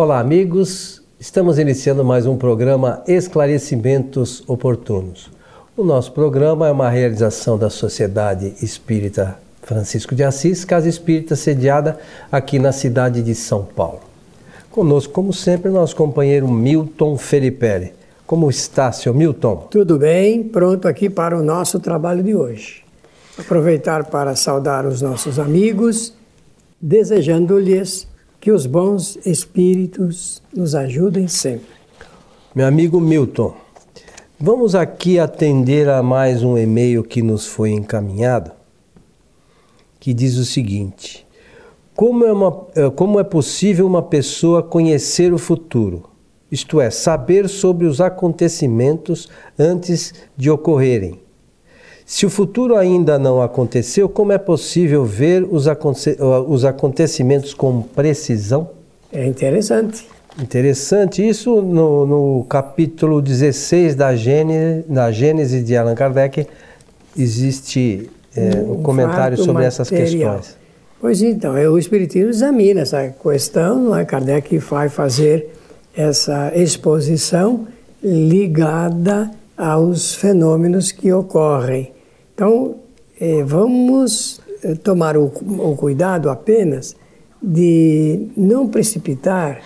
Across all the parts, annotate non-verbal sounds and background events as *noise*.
Olá, amigos. Estamos iniciando mais um programa Esclarecimentos Oportunos. O nosso programa é uma realização da Sociedade Espírita Francisco de Assis, Casa Espírita sediada aqui na cidade de São Paulo. Conosco, como sempre, nosso companheiro Milton Felipe. Como está, seu Milton? Tudo bem, pronto aqui para o nosso trabalho de hoje. Aproveitar para saudar os nossos amigos, desejando-lhes que os bons espíritos nos ajudem sempre. Meu amigo Milton, vamos aqui atender a mais um e-mail que nos foi encaminhado, que diz o seguinte: Como é, uma, eh, como é possível uma pessoa conhecer o futuro? Isto é, saber sobre os acontecimentos antes de ocorrerem se o futuro ainda não aconteceu, como é possível ver os, aconte os acontecimentos com precisão? É interessante. Interessante. Isso no, no capítulo 16 da Gênese, na Gênese de Allan Kardec existe é, um, um comentário sobre material. essas questões. Pois então, é, o Espiritismo examina essa questão, não é? Kardec vai fazer essa exposição ligada aos fenômenos que ocorrem então, eh, vamos eh, tomar o, o, cuidado apenas de não precipitar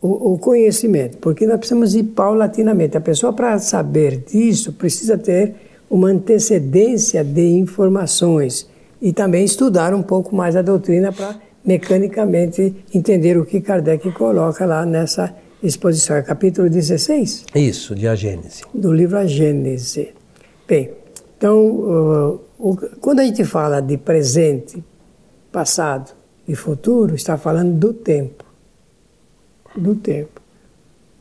o, o, conhecimento, porque nós precisamos ir paulatinamente. A pessoa, para saber disso, precisa ter uma antecedência de informações e também estudar um pouco mais a doutrina para mecanicamente entender o que Kardec coloca lá nessa exposição. É capítulo 16? Isso, de A Gênese. Do livro A Gênese. Bem, então, o, quando a gente fala de presente, passado e futuro, está falando do tempo. Do tempo.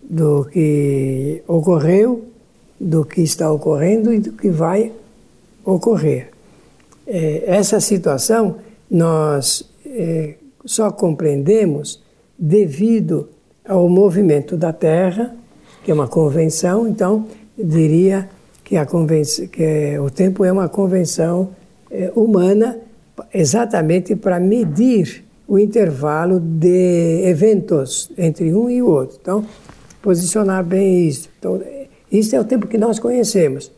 Do que ocorreu, do que está ocorrendo e do que vai ocorrer. É, essa situação nós é, só compreendemos devido ao movimento da Terra, que é uma convenção, então, diria que, a que o tempo é uma convenção é, humana exatamente para medir o intervalo de eventos entre um e o outro. Então, posicionar bem isso. Então, isso é o tempo que nós conhecemos.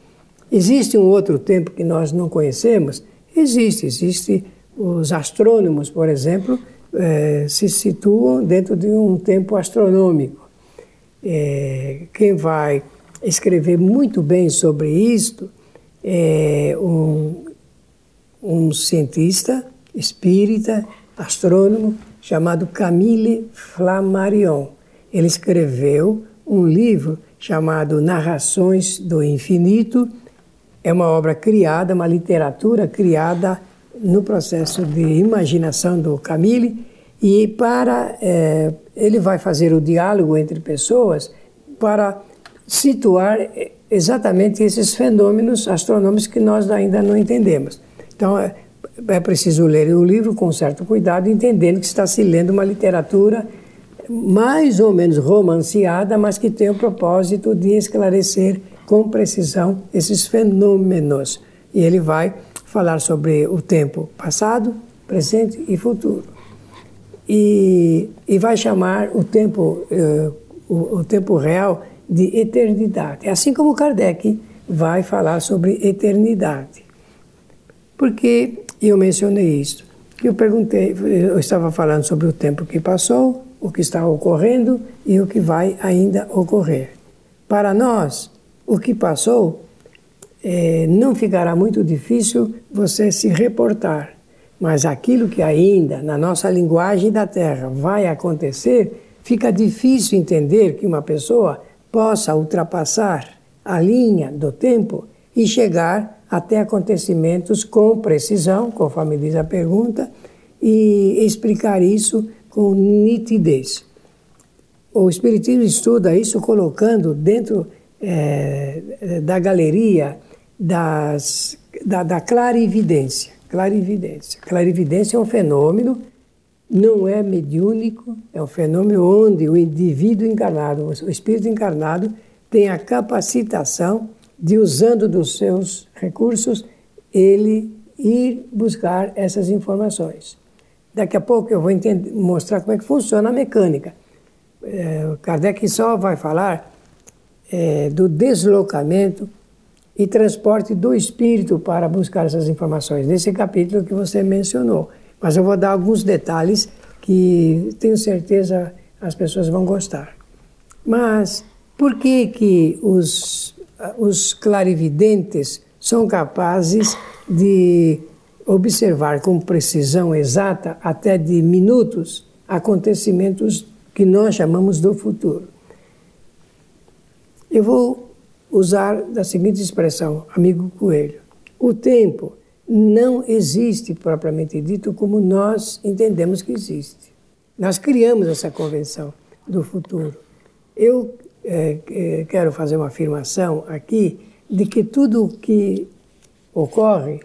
Existe um outro tempo que nós não conhecemos? Existe. Existe os astrônomos, por exemplo, é, se situam dentro de um tempo astronômico. É, quem vai escrever muito bem sobre isto é um, um cientista espírita, astrônomo, chamado Camille Flammarion. Ele escreveu um livro chamado Narrações do Infinito. É uma obra criada, uma literatura criada no processo de imaginação do Camille e para é, ele vai fazer o diálogo entre pessoas para situar exatamente esses fenômenos astronômicos que nós ainda não entendemos. Então, é, é preciso ler o livro com certo cuidado, entendendo que está se lendo uma literatura mais ou menos romanceada, mas que tem o propósito de esclarecer com precisão esses fenômenos. E ele vai falar sobre o tempo passado, presente e futuro. E, e vai chamar o tempo, uh, o, o tempo real de eternidade. Assim como Kardec vai falar sobre eternidade. Porque eu mencionei isso. Eu perguntei, eu estava falando sobre o tempo que passou, o que está ocorrendo e o que vai ainda ocorrer. Para nós, o que passou é, não ficará muito difícil você se reportar, mas aquilo que ainda, na nossa linguagem da Terra, vai acontecer, fica difícil entender que uma pessoa possa ultrapassar a linha do tempo e chegar até acontecimentos com precisão, conforme diz a pergunta, e explicar isso com nitidez. O Espiritismo estuda isso colocando dentro é, da galeria das, da, da clarividência. Clarividência. Clarividência é um fenômeno não é mediúnico, é um fenômeno onde o indivíduo encarnado, o espírito encarnado, tem a capacitação de, usando dos seus recursos, ele ir buscar essas informações. Daqui a pouco eu vou entender, mostrar como é que funciona a mecânica. é, Kardec só vai falar é, do deslocamento e transporte do espírito para buscar essas informações, nesse capítulo que você mencionou. Mas eu vou dar alguns detalhes que tenho certeza as pessoas vão gostar. Mas por que, que os, os clarividentes são capazes de observar com precisão exata, até de minutos, acontecimentos que nós chamamos do futuro? Eu vou usar da seguinte expressão, amigo Coelho: o tempo não existe propriamente dito como nós entendemos que existe. Nós criamos essa convenção do futuro. Eu é, é, quero fazer uma afirmação aqui de que tudo o que ocorre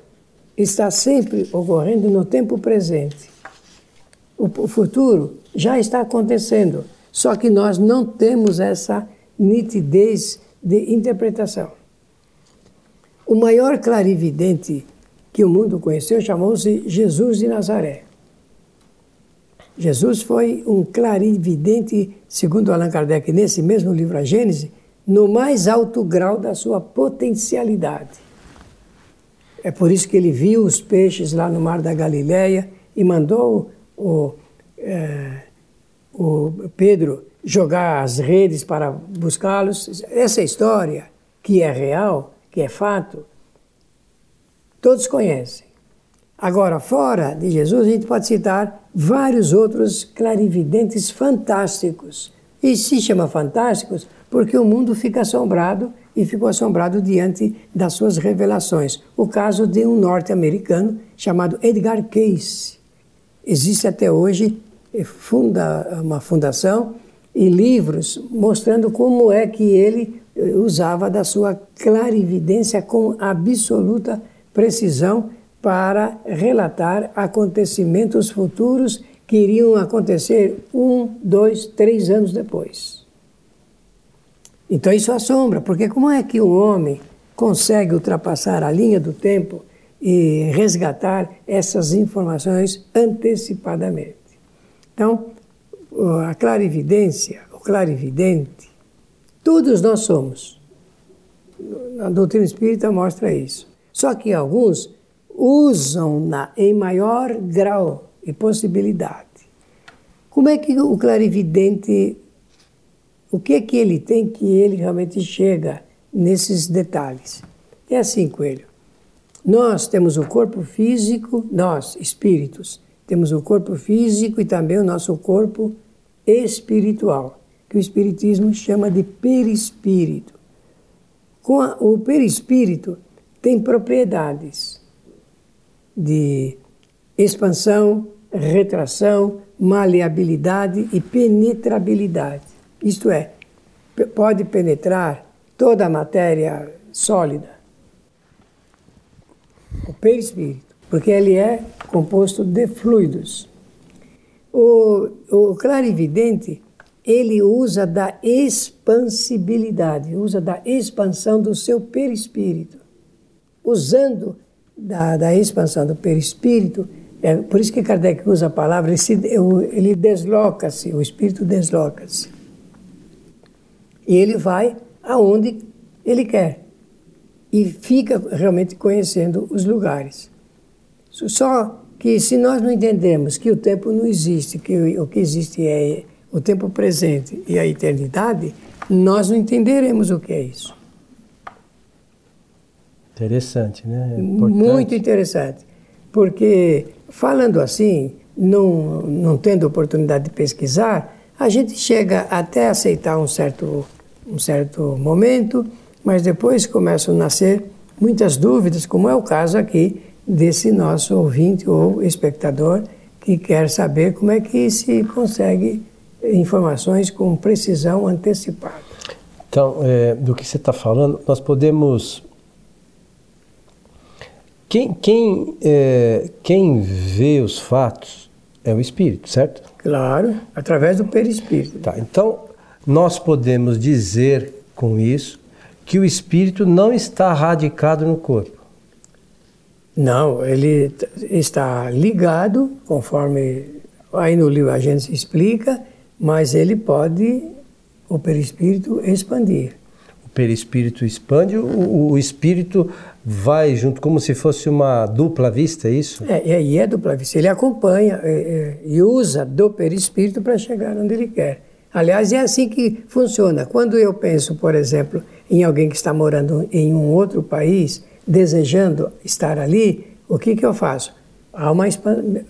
está sempre ocorrendo no tempo presente. O, o futuro já está acontecendo, só que nós não temos essa nitidez de interpretação. O maior clarividente que o mundo conheceu chamou-se Jesus de Nazaré. Jesus foi um clarividente, segundo Allan Kardec, nesse mesmo livro A Gênese, no mais alto grau da sua potencialidade. É por isso que ele viu os peixes lá no mar da Galileia e mandou o, é, o Pedro jogar as redes para buscá-los. Essa história, que é real, que é fato, todos conhecem. Agora, fora de Jesus, a gente pode citar vários outros clarividentes fantásticos. E se chama fantásticos porque o mundo fica assombrado e ficou assombrado diante das suas revelações. O caso de um norte-americano chamado Edgar Cayce. Existe até hoje eh, funda, uma fundação e livros mostrando como é que ele eh, usava da sua clarividência com absoluta precisão para relatar acontecimentos futuros que iriam acontecer um, dois, três anos depois. Então isso assombra, porque como é que um homem consegue ultrapassar a linha do tempo e resgatar essas informações antecipadamente? Então, a clarividência, o clarividente, todos nós somos. A doutrina espírita mostra isso. Só que alguns usam-na em maior grau e possibilidade. Como é que o clarividente, o que é que ele tem que ele realmente chega nesses detalhes? É assim, Coelho. Nós temos o corpo físico, nós, espíritos, temos o corpo físico e também o nosso corpo espiritual, que o Espiritismo chama de perispírito. Com a, o perispírito tem propriedades de expansão, retração, maleabilidade e penetrabilidade. Isto é, pode penetrar toda a matéria sólida. O perispírito, porque ele é composto de fluidos. O, o clarividente, ele usa da expansibilidade, usa da expansão do seu perispírito. Usando da, da expansão do perispírito, é por isso que Kardec usa a palavra, ele, se, ele desloca-se, o espírito desloca-se. E ele vai aonde ele quer. E fica realmente conhecendo os lugares. Só que se nós não entendemos que o tempo não existe, que o que existe é o tempo presente e a eternidade, nós não entenderemos o que é isso. Interessante, né? É Muito interessante. Porque, falando assim, não, não tendo oportunidade de pesquisar, a gente chega até a aceitar um certo, um certo momento, mas depois começam a nascer muitas dúvidas, como é o caso aqui desse nosso ouvinte ou espectador que quer saber como é que se consegue informações com precisão antecipada. Então, é, do que você está falando, nós podemos. Quem, quem, é, quem vê os fatos é o espírito, certo? Claro, através do perispírito. Tá, então, nós podemos dizer com isso que o espírito não está radicado no corpo. Não, ele está ligado, conforme aí no livro a gente explica, mas ele pode, o perispírito, expandir. Perispírito expande, o, o espírito vai junto, como se fosse uma dupla vista, é isso? É, e é dupla vista. Ele acompanha é, é, e usa do perispírito para chegar onde ele quer. Aliás, é assim que funciona. Quando eu penso, por exemplo, em alguém que está morando em um outro país, desejando estar ali, o que, que eu faço? Há uma expansão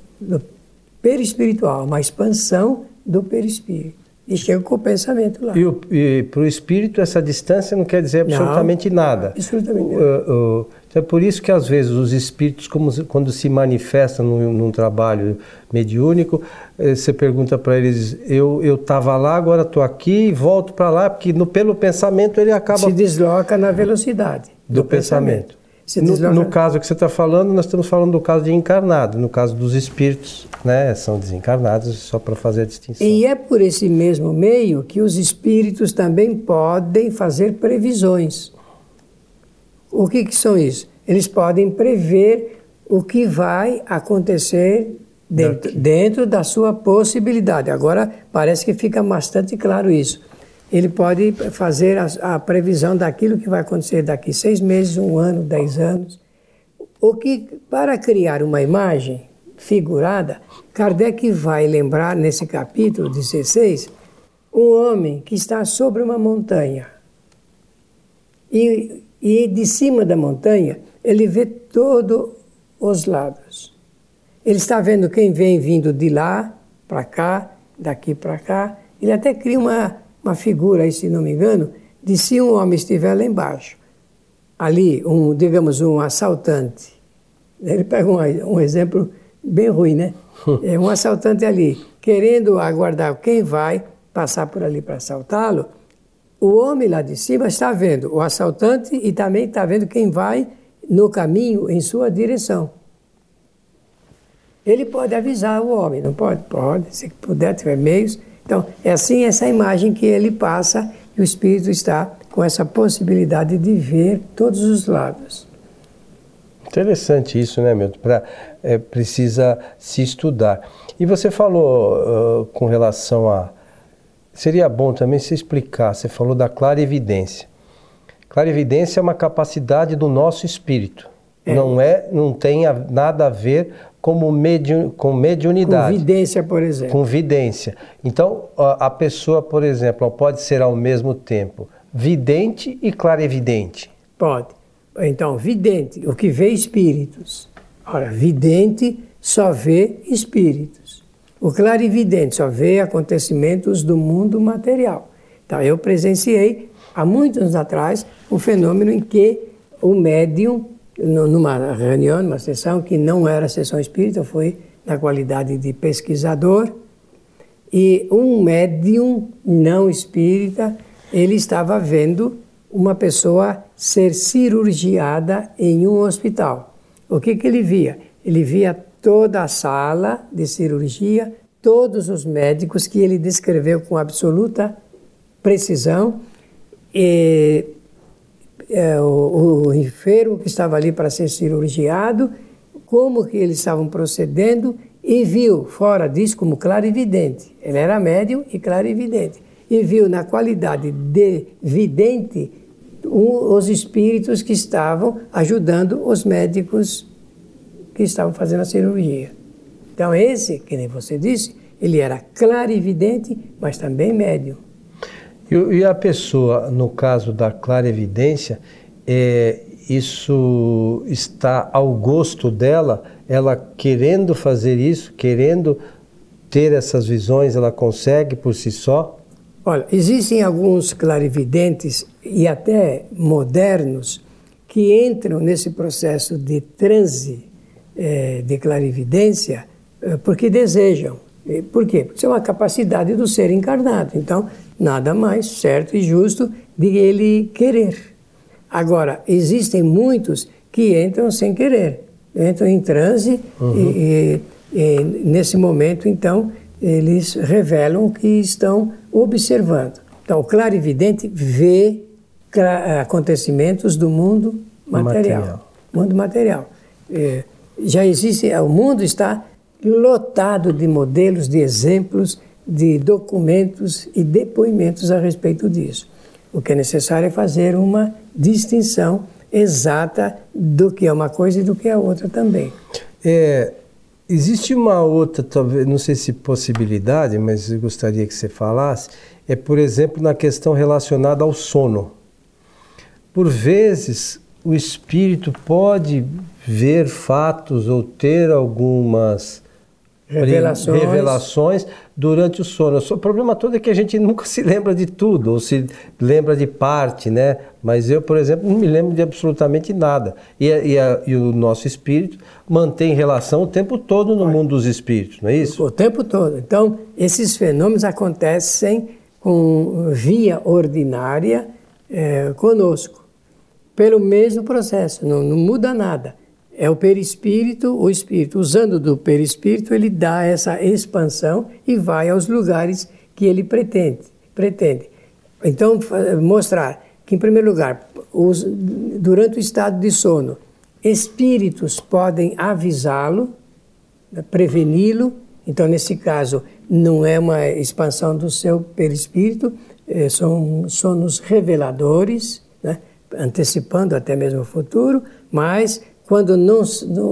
perispiritual, uma expansão do perispírito. E chega com o pensamento lá. E, para o espírito, essa distância não quer dizer absolutamente não, nada. Absolutamente nada. Então é por isso que, às vezes, os espíritos, como, quando se manifestam num, num trabalho mediúnico, eh, você pergunta para eles: eu estava lá, agora estou aqui e volto para lá, porque no, pelo pensamento ele acaba. Se desloca na velocidade do, do pensamento. pensamento. No, no, caso que você está falando, nós estamos falando do caso de encarnado. No caso dos espíritos, né, são desencarnados, só para fazer a distinção. E é por esse mesmo meio que os espíritos também podem fazer previsões. O que, que são isso? Eles podem prever o que vai acontecer dentro, dentro da sua possibilidade. Agora, parece que fica bastante claro isso ele pode fazer a, a, previsão daquilo que vai acontecer daqui seis meses, um ano, dez anos. O que, para criar uma imagem figurada, Kardec vai lembrar nesse capítulo 16 um homem que está sobre uma montanha. E, e de cima da montanha ele vê todos os lados. Ele está vendo quem vem vindo de lá para cá, daqui para cá. Ele até cria uma uma figura aí, se não me engano, de se um homem estiver lá embaixo, ali, um, digamos, um assaltante. Ele pega um, um exemplo bem ruim, né? *laughs* É um assaltante ali, querendo aguardar quem vai passar por ali para assaltá-lo. O homem lá de cima está vendo o assaltante e também está vendo quem vai no caminho em sua direção. Ele pode avisar o homem, não pode? Pode, se puder, tiver meios, então, é assim essa imagem que ele passa e o espírito está com essa possibilidade de ver todos os lados. Interessante isso, né, Milton? Pra, é, precisa se estudar. E você falou uh, com relação a. Seria bom também se explicar. Você falou da clarividência. Clarividência é uma capacidade do nosso espírito. É. Não é, não tem nada a ver como mediun, com mediunidade. Com vidência, por exemplo. Com vidência. Então, a pessoa, por exemplo, pode ser ao mesmo tempo vidente e clarevidente. Pode. Então, vidente, o que vê espíritos. Ora, vidente só vê espíritos. O clarividente só vê acontecimentos do mundo material. Então, eu presenciei, há muitos anos atrás, um fenômeno em que o médium numa reunião, numa sessão que não era sessão espírita, foi na qualidade de pesquisador, e um médium não espírita, ele estava vendo uma pessoa ser cirurgiada em um hospital. O que, que ele via? Ele via toda a sala de cirurgia, todos os médicos que ele descreveu com absoluta precisão, e é, o, o enfermo que estava ali para ser cirurgiado, como que eles estavam procedendo e viu, fora disso, como clarividente. Ele era médium e clarividente. E viu na qualidade de vidente um, os espíritos que estavam ajudando os médicos que estavam fazendo a cirurgia. Então, esse, que nem você disse, ele era clarividente, mas também médium. E, e a pessoa, no caso da clara evidência, é, isso está ao gosto dela, ela querendo fazer isso, querendo ter essas visões, ela consegue por si só? Olha, existem alguns clarividentes e até modernos que entram nesse processo de transe é, de clarividência é, porque desejam. Por quê? Porque isso é uma capacidade do ser encarnado. Então, nada mais certo e justo de ele querer. Agora, existem muitos que entram sem querer, entram em transe uhum. e, e, e, nesse momento, então, eles revelam que estão observando. Então, o clarividente vê acontecimentos do mundo material. material. Mundo material. É, já existe, o mundo está lotado de modelos, de exemplos de documentos e depoimentos a respeito disso. O que é necessário é fazer uma distinção exata do que é uma coisa e do que é outra também. É, existe uma outra, talvez, não sei se possibilidade, mas eu gostaria que você falasse, é, por exemplo, na questão relacionada ao sono. Por vezes, o espírito pode ver fatos ou ter algumas Revelações. revelações durante o sono. O problema todo é que a gente nunca se lembra de tudo, ou se lembra de parte, né? Mas eu, por exemplo, não me lembro de absolutamente nada. E, e, a, e o nosso espírito mantém relação o tempo todo no mundo dos espíritos, não é isso? O tempo todo. Então, esses fenômenos acontecem com via ordinária é, conosco, pelo mesmo processo, não, não muda nada. É o perispírito, o espírito, usando do perispírito, ele dá essa expansão e vai aos lugares que ele pretende. pretende. Então, mostrar que, em primeiro lugar, os, durante o estado de sono, espíritos podem avisá-lo, preveni-lo. Então, nesse caso, não é uma expansão do seu perispírito, é, são sonos reveladores, né? antecipando até mesmo o futuro, mas quando não,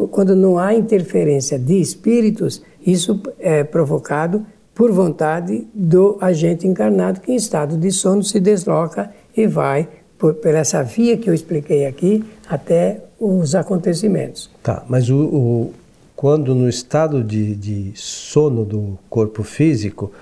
quando não há interferência de espíritos, isso é provocado por vontade do agente encarnado que em estado de sono se desloca e vai por, por essa via que eu expliquei aqui até os acontecimentos. Tá, mas o, o quando no estado de, de sono do corpo físico,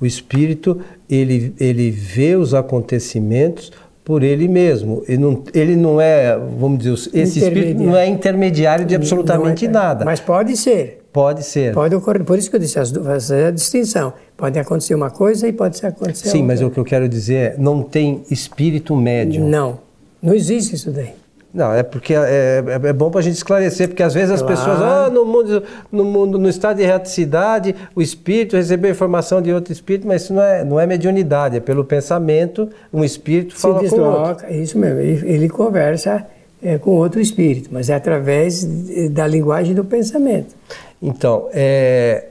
o espírito ele, ele vê os acontecimentos por ele mesmo. Ele não, ele não é, vamos dizer, esse espírito não é intermediário de absolutamente é, nada. Mas pode ser. Pode ser. Pode ocorrer. Por isso que eu disse as, a distinção. Pode acontecer uma coisa e pode acontecer Sim, outra. mas o que eu quero dizer é, não tem espírito médium. Não. Não existe isso daí. Não, é porque é, é, é bom para a gente esclarecer, porque às vezes as claro. pessoas, ah, no mundo, no mundo, no estado de erraticidade, o espírito recebeu informação de outro espírito, mas isso não é, não é mediunidade, é pelo pensamento, um espírito fala Se desloca, com outro. Isso mesmo, ele, ele conversa é, com outro espírito, mas é através da linguagem do pensamento. Então, é,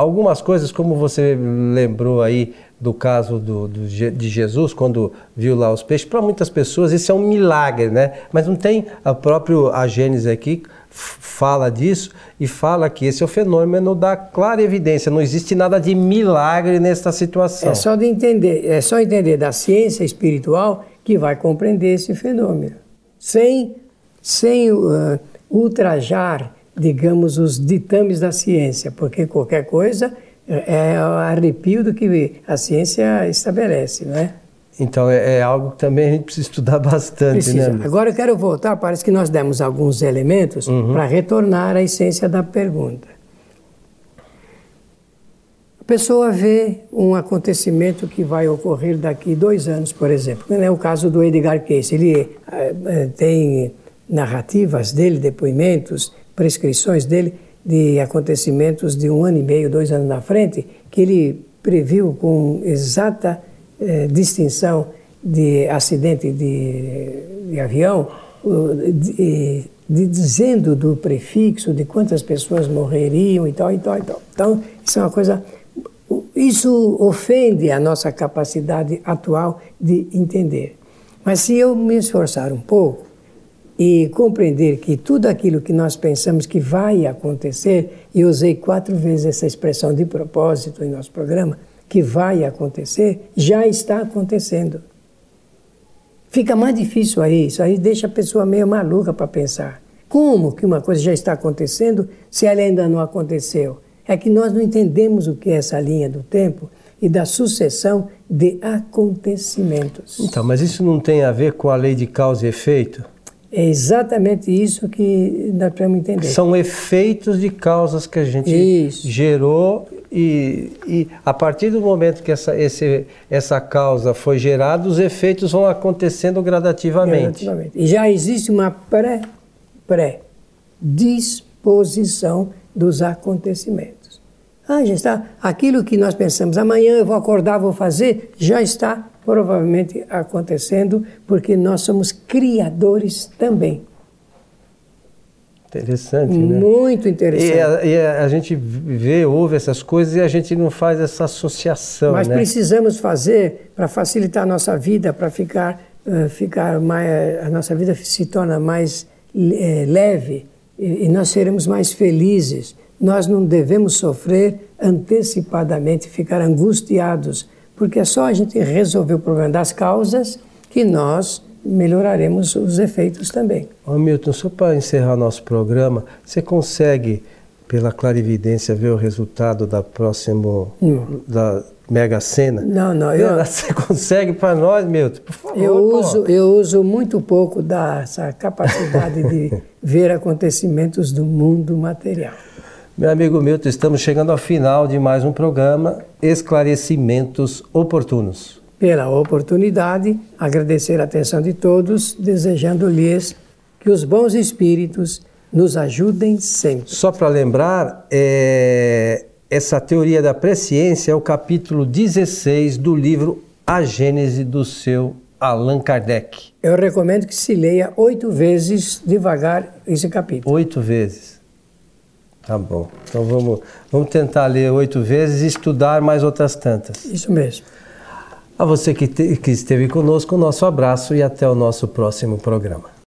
algumas coisas, como você lembrou aí do caso do, do, de Jesus, quando viu lá os peixes, para muitas pessoas isso é um milagre, né? Mas não tem, a próprio a Gênesis aqui fala disso e fala que esse é o fenômeno da clara evidência, não existe nada de milagre nesta situação. É só de entender, é só entender da ciência espiritual que vai compreender esse fenômeno, sem, sem uh, ultrajar, digamos, os ditames da ciência, porque qualquer coisa é, é o arrepio do que a ciência estabelece, não é? Então é, é, algo que também a gente precisa estudar *laughs* bastante, precisa. né? Agora eu quero voltar, parece que nós demos alguns elementos uhum. para retornar à essência da pergunta. A pessoa vê um acontecimento que vai ocorrer daqui dois anos, por exemplo. É o caso do Edgar Cayce. Ele é, tem narrativas dele, depoimentos, prescrições dele de acontecimentos de um ano e meio, dois anos na frente, que ele previu com exata eh, distinção de acidente de, de avião, de, de, dizendo do prefixo de quantas pessoas morreriam e tal, e tal, e tal. Então, isso é uma coisa. Isso ofende a nossa capacidade atual de entender. Mas se eu me esforçar um pouco, e compreender que tudo aquilo que nós pensamos que vai acontecer, e usei quatro vezes essa expressão de propósito em nosso programa, que vai acontecer, já está acontecendo. Fica mais difícil aí, isso aí deixa a pessoa meio maluca para pensar. Como que uma coisa já está acontecendo se ela ainda não aconteceu? É que nós não entendemos o que é essa linha do tempo e da sucessão de acontecimentos. Então, mas isso não tem a ver com a lei de causa e efeito? É exatamente isso que nós precisamos entender. São efeitos de causas que a gente isso. gerou e, e, a partir do momento que essa, esse, essa causa foi gerada, os efeitos vão acontecendo gradativamente. gradativamente. E já existe uma pré, pré disposição dos acontecimentos. Ah, já está. Aquilo que nós pensamos, amanhã eu vou acordar, vou fazer, já está provavelmente acontecendo porque nós somos criadores também. Interessante, né? Muito interessante. E a, e a, gente vê, ouve essas coisas e a gente não faz essa associação. Mas né? precisamos fazer para facilitar a nossa vida, para ficar, uh, ficar mais. A nossa vida se torna mais uh, leve e, e nós seremos mais felizes. Nós não devemos sofrer antecipadamente, ficar angustiados, porque é só a gente resolver o problema das causas que nós melhoraremos os efeitos também. Ô Milton, só para encerrar nosso programa, você consegue, pela clarividência, ver o resultado da próxima Não. da Mega Sena? Não, não. Eu, *laughs* Você consegue para nós, Milton? Por favor. eu, pô. uso, eu uso muito pouco dessa capacidade de *laughs* ver acontecimentos do mundo material. Meu amigo Milton, estamos chegando ao final de mais um programa Esclarecimentos Oportunos. Pela oportunidade, agradecer a atenção de todos, desejando-lhes que os bons espíritos nos ajudem sempre. Só para lembrar, é, essa teoria da presciência é o capítulo 16 do livro A Gênese do seu Allan Kardec. Eu recomendo que se leia oito vezes devagar esse capítulo. Oito vezes. Tá bom. Então vamos, vamos tentar ler oito vezes e estudar mais outras tantas. Isso mesmo. A você que, te, que esteve conosco, nosso abraço e até o nosso próximo programa.